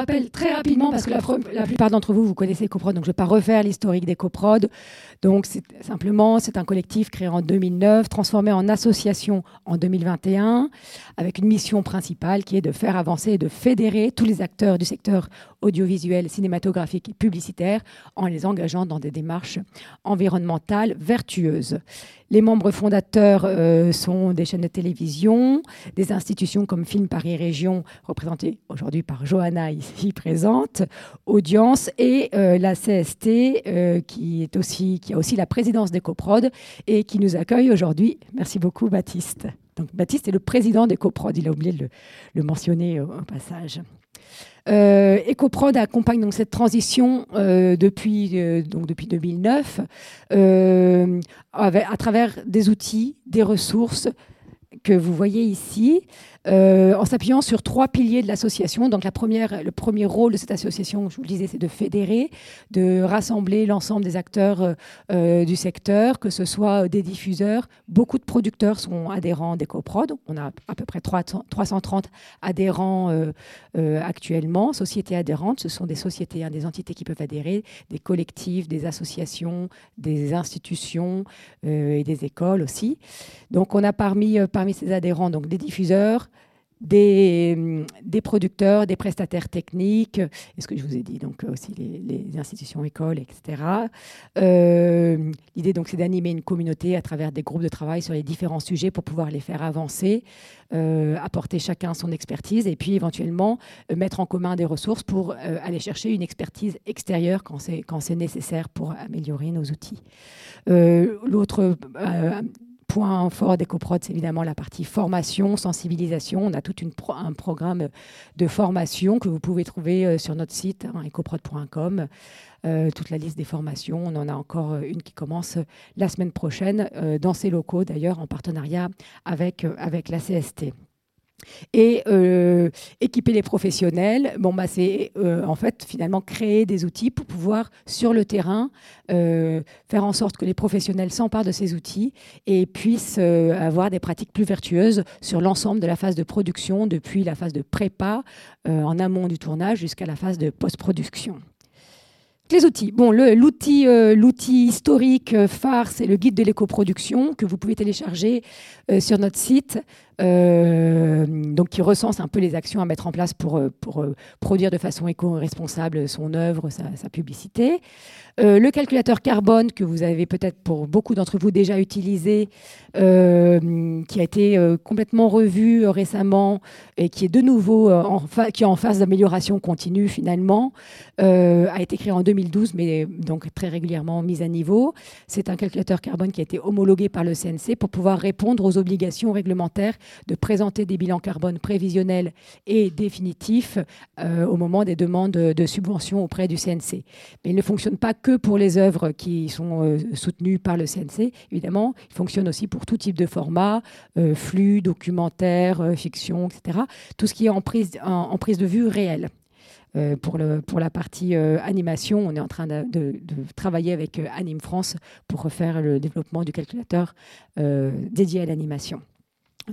rappelle très rapidement, parce que la, plupart d'entre vous, vous connaissez EcoProd, donc je ne vais pas refaire l'historique d'EcoProd. Donc, c'est, simplement, c'est un collectif créé en 2009, transformé en association en 2021, avec une mission principale qui est de faire avancer et de fédérer tous les acteurs du secteur audiovisuel, cinématographique et publicitaire en les engageant dans des démarches environnementales vertueuses. Les membres fondateurs euh, sont des chaînes de télévision, des institutions comme Film Paris Région, représentées aujourd'hui par Johanna ici présente, Audience, et euh, la CST, euh, qui, est aussi, qui a aussi la présidence d'EcoProd et qui nous accueille aujourd'hui. Merci beaucoup, Baptiste. Donc, Baptiste est le président d'EcoProd, il a oublié de le, mentionner au, passage. EcoProd accompagne donc cette transition depuis, donc depuis 2009 à travers des outils, des ressources que vous voyez ici, euh, en s'appuyant sur trois piliers de l'association. Donc la première, le premier rôle de cette association, je vous le disais, c'est de fédérer, de rassembler l'ensemble des acteurs euh, euh, du secteur, que ce soit des diffuseurs. Beaucoup de producteurs sont adhérents d'EcoProd. On a à peu près 330 adhérents actuellement, sociétés adhérentes. Ce sont des sociétés, hein, des entités qui peuvent adhérer, des collectifs, des associations, des institutions et des écoles aussi. Donc on a parmi ces adhérents donc des diffuseurs, des, des, producteurs, des prestataires techniques, et ce que je vous ai dit, donc aussi les, institutions, écoles, etc. Euh, l'idée, donc, c'est d'animer une communauté à travers des groupes de travail sur les différents sujets pour pouvoir les faire avancer, euh, apporter chacun son expertise, et puis éventuellement euh, mettre en commun des ressources pour aller chercher une expertise extérieure quand c'est nécessaire pour améliorer nos outils. L'autre point fort d'EcoProd, c'est évidemment la partie formation, sensibilisation. On a tout un programme de formation que vous pouvez trouver euh, sur notre site, hein, ecoprod.com. Euh, toute la liste des formations. On en a encore euh, une qui commence la semaine prochaine dans ces locaux, d'ailleurs, en partenariat avec, avec la CST. Et euh, équiper les professionnels, bon, bah, c'est euh, en fait finalement créer des outils pour pouvoir sur le terrain euh, faire en sorte que les professionnels s'emparent de ces outils et puissent avoir des pratiques plus vertueuses sur l'ensemble de la phase de production, depuis la phase de prépa en amont du tournage jusqu'à la phase de post-production. Les outils. Bon, l'outil, l'outil historique phare, c'est le guide de l'éco-production que vous pouvez télécharger sur notre site. Euh, donc qui recense un peu les actions à mettre en place pour, euh, euh, produire de façon éco-responsable son œuvre, sa, publicité. le calculateur carbone que vous avez peut-être pour beaucoup d'entre vous déjà utilisé, qui a été complètement revu récemment et qui est de nouveau en, qui est en phase d'amélioration continue finalement, a été créé en 2012 mais donc très régulièrement mis à niveau. C'est un calculateur carbone qui a été homologué par le CNC pour pouvoir répondre aux obligations réglementaires de présenter des bilans carbone prévisionnels et définitifs euh, au moment des demandes de subventions auprès du CNC. Mais il ne fonctionne pas que pour les œuvres qui sont euh, soutenues par le CNC, évidemment, il fonctionne aussi pour tout type de format, euh, flux, documentaire, fiction, etc. Tout ce qui est en prise, de vue réelle. pour, le, pour, la partie animation, on est en train de, travailler avec Anime France pour refaire le développement du calculateur dédié à l'animation.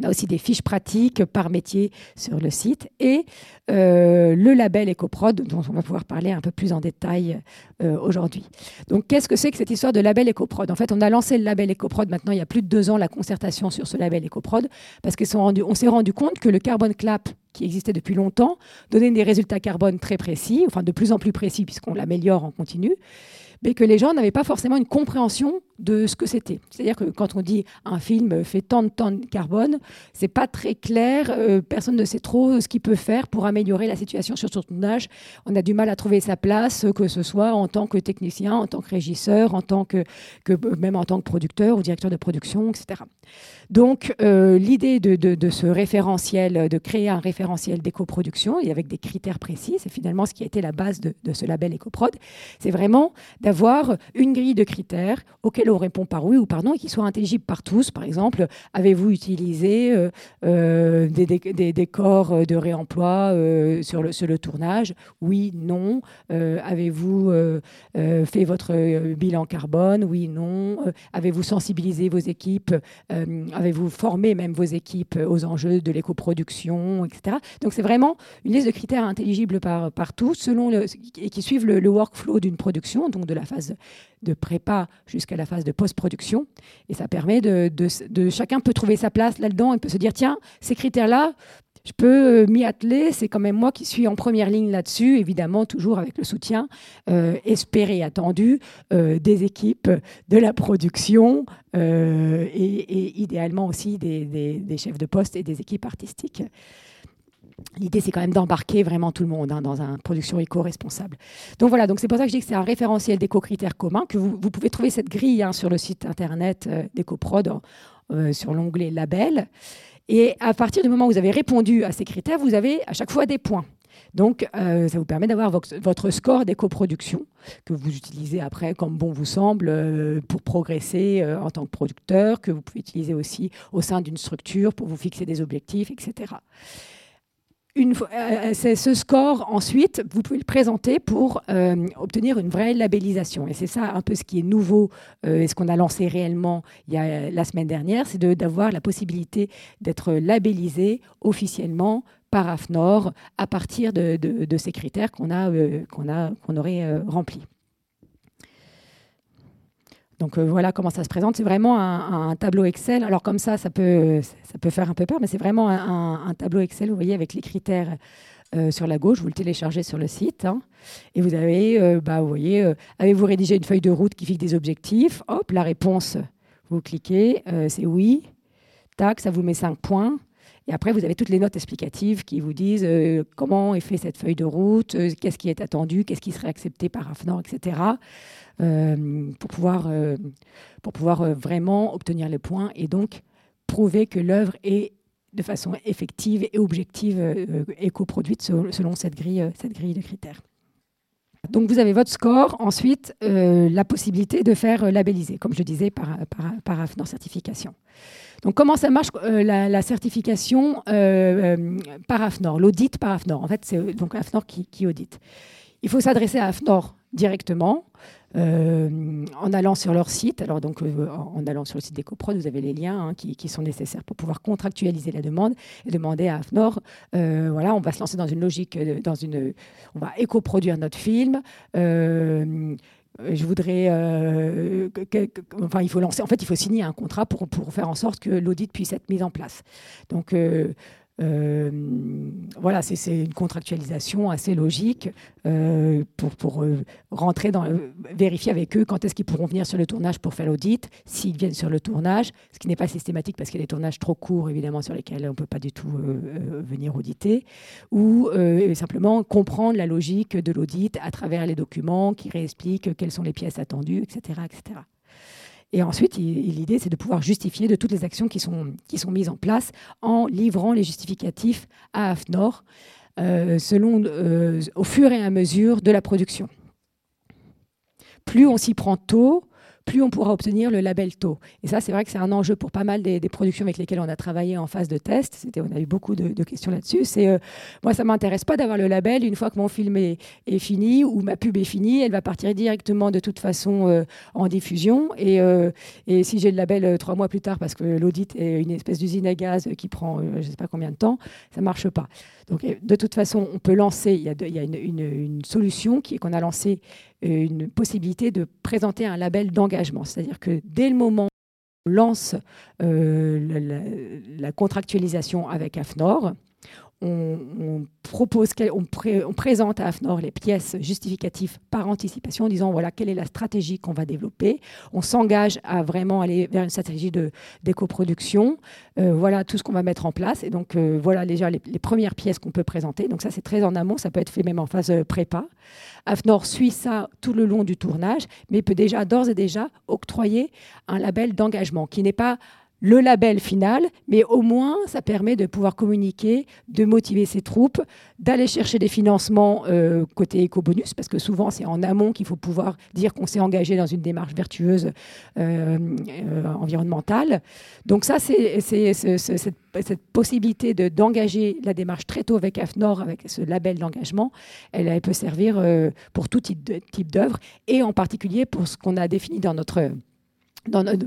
On a aussi des fiches pratiques par métier sur le site et euh, le label EcoProd, dont on va pouvoir parler un peu plus en détail euh, aujourd'hui. Donc, qu'est-ce que c'est que cette histoire de label EcoProd? En fait, on a lancé le label EcoProd maintenant il y a plus de deux ans, la concertation sur ce label EcoProd, parce qu'on s'est rendu compte que le Carbon Clap qui existait depuis longtemps donnait des résultats carbone très précis, enfin de plus en plus précis puisqu'on l'améliore en continu mais que les gens n'avaient pas forcément une compréhension de ce que c'était. C'est-à-dire que quand on dit un film fait tant de tonnes de carbone, c'est pas très clair. Euh, personne ne sait trop ce qu'il peut faire pour améliorer la situation sur son tournage. On a du mal à trouver sa place, que ce soit en tant que technicien, en tant que régisseur, en tant que, même en tant que producteur ou directeur de production, etc. Donc euh, l'idée de, de, ce référentiel, de créer un référentiel d'éco-production et avec des critères précis, c'est finalement ce qui a été la base de, de ce label EcoProd, c'est vraiment d'avoir une grille de critères auxquels on répond par oui ou par non et qui soit intelligible par tous. Par exemple, avez-vous utilisé des, décors de réemploi sur, le, sur le tournage? Oui, non. avez-vous fait votre bilan carbone? Oui, non. avez-vous sensibilisé vos équipes? Avez-vous formé même vos équipes aux enjeux de l'éco-production, etc. Donc c'est vraiment une liste de critères intelligibles par, par tous selon et qui suivent le, workflow d'une production, donc de la phase de prépa jusqu'à la phase de post-production. Et ça permet de, Chacun peut trouver sa place là-dedans et peut se dire, tiens, ces critères-là, je peux euh, m'y atteler, c'est quand même moi qui suis en première ligne là-dessus, évidemment toujours avec le soutien euh, espéré, attendu euh, des équipes de la production et, idéalement aussi des, chefs de poste et des équipes artistiques. L'idée, c'est quand même d'embarquer vraiment tout le monde hein, dans une production éco-responsable. Donc voilà, donc c'est pour ça que je dis que c'est un référentiel d'éco-critères communs, que vous, pouvez trouver cette grille hein, sur le site internet euh, d'EcoProd euh, sur l'onglet Label. Et à partir du moment où vous avez répondu à ces critères, vous avez à chaque fois des points. Donc, euh, ça vous permet d'avoir votre score d'éco-production que vous utilisez après comme bon vous semble pour progresser en tant que producteur, que vous pouvez utiliser aussi au sein d'une structure pour vous fixer des objectifs, etc. Euh, euh, ce score, ensuite, vous pouvez le présenter pour euh, obtenir une vraie labellisation. Et c'est ça un peu ce qui est nouveau et ce qu'on a lancé réellement il y a, la semaine dernière, c'est d'avoir la possibilité d'être labellisé officiellement par AFNOR à partir de, de ces critères qu'on a, qu'on a, qu'on aurait remplis. Donc euh, voilà comment ça se présente. C'est vraiment un, tableau Excel. Alors comme ça, ça peut, ça peut faire un peu peur, mais c'est vraiment un, tableau Excel, vous voyez, avec les critères euh, sur la gauche. Vous le téléchargez sur le site. Hein. et vous avez, euh, bah, vous voyez, avez-vous rédigé une feuille de route qui fixe des objectifs? Hop, la réponse, vous cliquez, c'est oui. Tac, ça vous met 5 points. Et après, vous avez toutes les notes explicatives qui vous disent comment est fait cette feuille de route, qu'est-ce qui est attendu, qu'est-ce qui serait accepté par AFNOR, etc. Euh, pour pouvoir, euh, pour pouvoir euh, vraiment obtenir les points et donc prouver que l'œuvre est de façon effective et objective éco-produite selon cette grille, cette grille de critères. Donc vous avez votre score, ensuite la possibilité de faire labelliser, comme je disais, par, par, AFNOR Certification. Donc comment ça marche la, certification par AFNOR, l'audit par AFNOR En fait, c'est donc AFNOR qui, qui audite. Il faut s'adresser à AFNOR directement. Euh, en allant sur leur site, alors donc euh, en allant sur le site d'EcoProd, vous avez les liens hein, qui, sont nécessaires pour pouvoir contractualiser la demande et demander à AFNOR, euh, voilà, on va se lancer dans une logique, dans une, on va éco-produire notre film. je voudrais, enfin, il faut lancer, en fait, il faut signer un contrat pour, pour faire en sorte que l'audit puisse être mis en place. Donc, voilà, c'est une contractualisation assez logique euh, pour, pour euh, rentrer dans, vérifier avec eux quand est-ce qu'ils pourront venir sur le tournage pour faire l'audit, s'ils viennent sur le tournage, ce qui n'est pas systématique parce qu'il y a des tournages trop courts évidemment sur lesquels on ne peut pas du tout venir auditer, ou simplement comprendre la logique de l'audit à travers les documents qui réexpliquent quelles sont les pièces attendues, etc. etc. Et ensuite, l'idée, c'est de pouvoir justifier de toutes les actions qui sont, qui mises en place en livrant les justificatifs à AFNOR euh, euh, au fur et à mesure de la production. Plus on s'y prend tôt, plus on pourra obtenir le label taux. Et ça, c'est vrai que c'est un enjeu pour pas mal des, productions avec lesquelles on a travaillé en phase de test. On a eu beaucoup de, questions là-dessus. Euh, moi, ça m'intéresse pas d'avoir le label une fois que mon film est, fini ou ma pub est finie. Elle va partir directement de toute façon euh, en diffusion. Et, euh, et si j'ai le label trois mois plus tard, parce que l'audit est une espèce d'usine à gaz qui prend je sais pas combien de temps, ça marche pas. Donc, de toute façon, on peut lancer. Il y a, y a une, solution qui qu'on a lancé une possibilité de présenter un label d'engagement. C'est-à-dire que dès le moment où on lance euh, la, contractualisation avec AFNOR, on, propose, on, présente à AFNOR les pièces justificatives par anticipation en disant voilà quelle est la stratégie qu'on va développer. On s'engage à vraiment aller vers une stratégie d'éco-production. Euh, voilà tout ce qu'on va mettre en place. Et donc euh, voilà déjà les, premières pièces qu'on peut présenter. Donc ça c'est très en amont, ça peut être fait même en phase euh, prépa. AFNOR suit ça tout le long du tournage, mais peut déjà d'ores et déjà octroyer un label d'engagement qui n'est pas le label final, mais au moins ça permet de pouvoir communiquer, de motiver ses troupes, d'aller chercher des financements euh, côté éco-bonus, parce que souvent c'est en amont qu'il faut pouvoir dire qu'on s'est engagé dans une démarche vertueuse euh, euh, environnementale. Donc ça, c'est cette, cette, possibilité d'engager la démarche très tôt avec AFNOR, avec ce label d'engagement, elle, elle, peut servir pour tout type d'œuvre, et en particulier pour ce qu'on a défini dans notre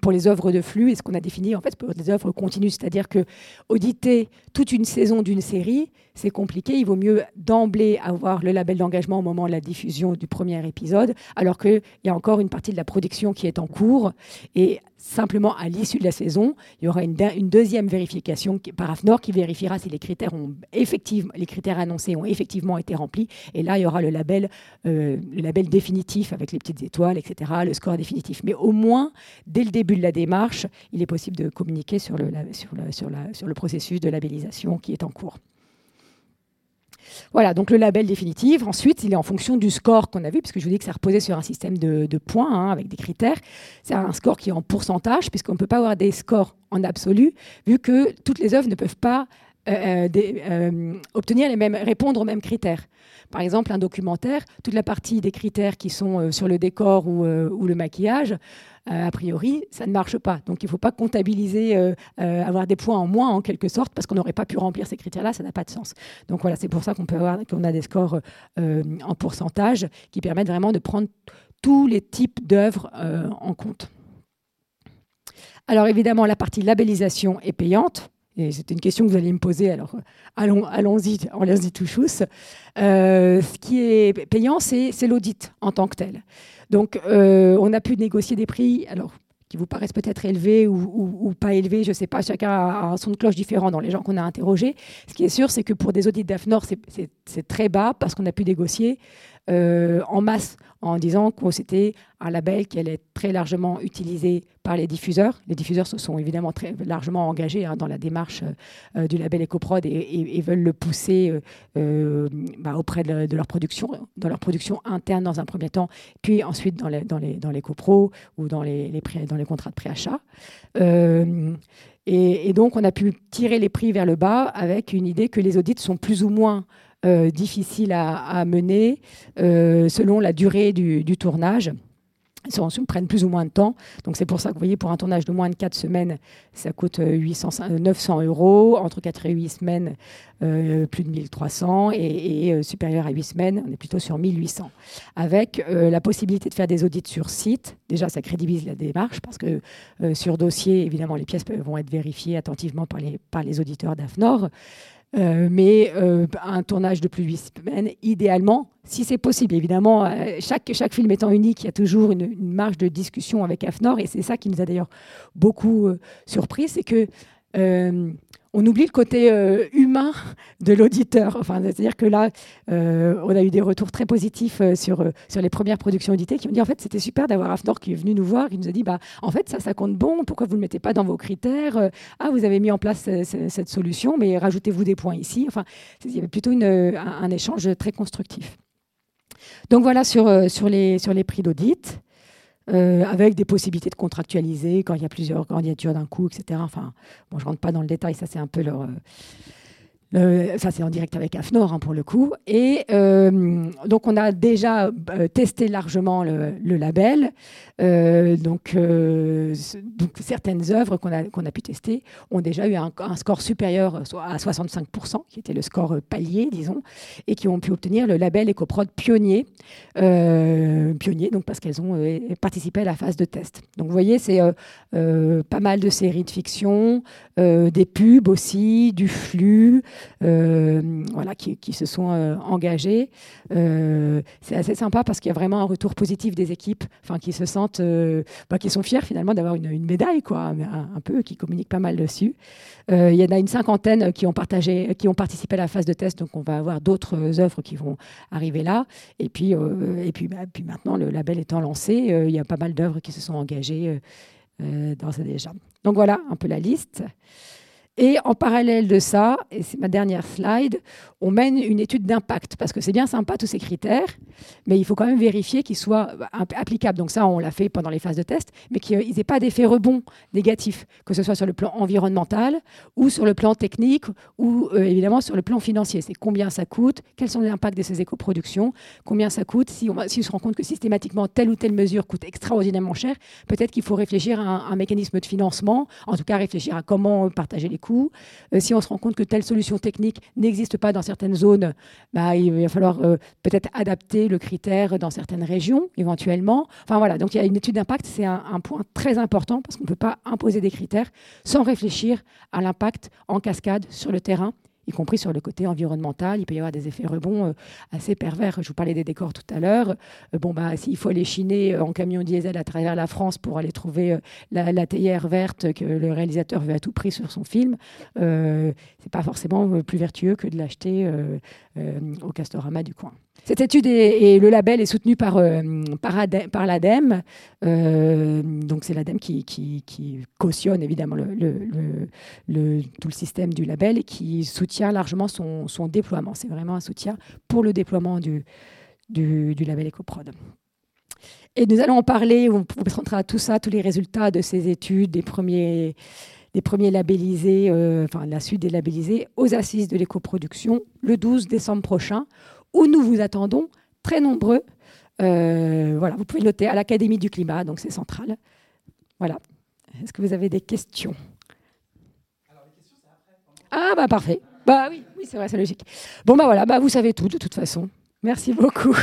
pour les œuvres de flux et ce qu'on a défini en fait pour des œuvres continues, c'est-à-dire que auditer toute une saison d'une série, c'est compliqué. Il vaut mieux d'emblée avoir le label d'engagement au moment de la diffusion du premier épisode, alors qu'il y a encore une partie de la production qui est en cours. Et simplement, à l'issue de la saison, il y aura une, deuxième vérification par AFNOR qui vérifiera si les critères, ont effectivement, les critères annoncés ont effectivement été remplis. Et là, il y aura le label, euh, définitif avec les petites étoiles, etc., le score définitif. Mais au moins, dès le début de la démarche, il est possible de communiquer sur le processus de labellisation qui est en cours. Voilà, donc le label définitif. Ensuite, il est en fonction du score qu'on a vu, puisque je vous dis que ça reposait sur un système de, points hein, avec des critères. C'est un score qui est en pourcentage, puisqu'on ne peut pas avoir des scores en absolu, vu que toutes les œuvres ne peuvent pas euh, euh, euh, obtenir les mêmes, répondre aux mêmes critères. Par exemple, un documentaire, toute la partie des critères qui sont sur le décor ou, ou le maquillage, a priori, ça ne marche pas. Donc il ne faut pas comptabiliser, avoir des points en moins en quelque sorte, parce qu'on n'aurait pas pu remplir ces critères-là, ça n'a pas de sens. Donc voilà, c'est pour ça qu'on peut avoir, qu'on a des scores en pourcentage qui permettent vraiment de prendre tous les types d'œuvres en compte. Alors évidemment, la partie labellisation est payante. Et c'était une question que vous allez me poser, alors allons, allons-y, allons-y tout chousse. Euh, ce qui est payant, c'est, l'audit en tant que tel. Donc, euh, on a pu négocier des prix, alors qui vous paraissent peut-être élevés ou, pas élevés, je ne sais pas, chacun a un son de cloche différent dans les gens qu'on a interrogés. Ce qui est sûr, c'est que pour des audits d'AFNOR, c'est, très bas parce qu'on a pu négocier euh, en masse en disant que c'était un label qui allait très largement utilisé par les diffuseurs. Les diffuseurs se sont évidemment très largement engagés hein, dans la démarche euh, du label EcoProd et, veulent le pousser euh, bah, auprès de, leur production, dans leur production interne dans un premier temps, puis ensuite dans les, dans ou dans les, contrats de préachat. Et, et, donc, on a pu tirer les prix vers le bas avec une idée que les audits sont plus ou moins euh, difficiles à, mener euh, selon la durée du, tournage. Ça prennent plus ou moins de temps. Donc c'est pour ça que vous voyez, pour un tournage de moins de 4 semaines, ça coûte 800, euh, 900 euros. Entre 4 et 8 semaines, plus de 1300. Et, et supérieur à 8 semaines, on est plutôt sur 1800. Avec la possibilité de faire des audits sur site. Déjà, ça crédibilise la démarche parce que sur dossier, évidemment, les pièces vont être vérifiées attentivement par les, par les auditeurs d'AFNOR. Euh, mais euh, un tournage de plus de 8 semaines, idéalement, si c'est possible. Évidemment, euh, chaque, chaque film étant unique, il y a toujours une, marge de discussion avec AFNOR, et c'est ça qui nous a d'ailleurs beaucoup surpris, c'est que on oublie le côté euh, humain de l'auditeur. C'est-à-dire que là, euh, on a eu des retours très positifs euh, sur, les premières productions auditées qui ont dit en fait c'était super d'avoir Afnor qui est venu nous voir, qui nous a dit bah en fait ça ça compte bon, pourquoi vous ne le mettez pas dans vos critères Ah vous avez mis en place cette solution, mais rajoutez-vous des points ici. Enfin, il y avait plutôt un, échange très constructif. Donc voilà sur les prix d'audit. Euh, avec des possibilités de contractualiser quand il y a plusieurs candidatures d'un coup, etc. Enfin, bon, je rentre pas dans le détail, ça c'est un peu leur, euh, ça, c'est en direct avec AFNOR hein, pour le coup. Et euh, donc, on a déjà euh, testé largement le, label. Donc, donc, certaines œuvres qu'on a, qu'on a pu tester ont déjà eu un, score supérieur à 65%, qui était le score palier, disons, et qui ont pu obtenir le label EcoProd pionnier. pionnier, donc parce qu'elles ont participé à la phase de test. Donc, vous voyez, c'est pas mal de séries de fiction, des pubs aussi, du flux. Euh, voilà, qui, se sont euh, engagés. Euh, c'est assez sympa parce qu'il y a vraiment un retour positif des équipes, enfin qui se sentent, bah, qui sont fiers finalement d'avoir une, médaille, quoi, un, peu, qui communiquent pas mal dessus. il y en a une cinquantaine qui ont partagé, qui ont participé à la phase de test, donc on va avoir d'autres œuvres qui vont arriver là. Et puis, et puis, bah, puis maintenant, le label étant lancé, il y a pas mal d'œuvres qui se sont engagées dans déjà. Donc voilà un peu la liste. Et en parallèle de ça, et c'est ma dernière slide, on mène une étude d'impact, parce que c'est bien sympa tous ces critères, mais il faut quand même vérifier qu'ils soient bah, applicables. Donc ça, on l'a fait pendant les phases de test, mais qu'ils n'aient pas d'effet rebond négatif, que ce soit sur le plan environnemental ou sur le plan technique ou euh, évidemment sur le plan financier. C'est combien ça coûte, quels sont les impacts de ces éco-productions, combien ça coûte, si on, se rend compte que systématiquement telle ou telle mesure coûte extraordinairement cher, peut-être qu'il faut réfléchir à un, un, mécanisme de financement, en tout cas réfléchir à comment partager les Euh, si on se rend compte que telle solution technique n'existe pas dans certaines zones, bah, il va falloir euh, peut-être adapter le critère dans certaines régions, éventuellement. Enfin voilà, donc il y a une étude d'impact, c'est un, point très important parce qu'on ne peut pas imposer des critères sans réfléchir à l'impact en cascade sur le terrain y compris sur le côté environnemental. Il peut y avoir des effets rebonds euh, assez pervers. Je vous parlais des décors tout à l'heure. Euh, bon, bah, s'il faut aller chiner euh, en camion diesel à travers la France pour aller trouver la, théière verte que le réalisateur veut à tout prix sur son film, euh, c'est pas forcément plus vertueux que de l'acheter au Castorama du coin. Cette étude et le label est soutenu par, euh, par, l'ADEME. Euh, donc c'est l'ADEME qui, cautionne évidemment tout le système du label et qui soutient largement son, déploiement. C'est vraiment un soutien pour le déploiement du label EcoProd. Et nous allons en parler, on vous présentera tout ça, tous les résultats de ces études, des premiers, des premiers labellisés, euh, enfin la suite des labellisés, aux assises de l'écoproduction le 12 décembre prochain, où nous vous attendons très nombreux. Euh, voilà, vous pouvez noter à l'Académie du climat, donc c'est central. Voilà. Est-ce que vous avez des questions? Les. Ah bah parfait. Bah oui, oui c'est vrai, c'est logique. Bon bah voilà, bah vous savez tout de toute façon. Merci beaucoup.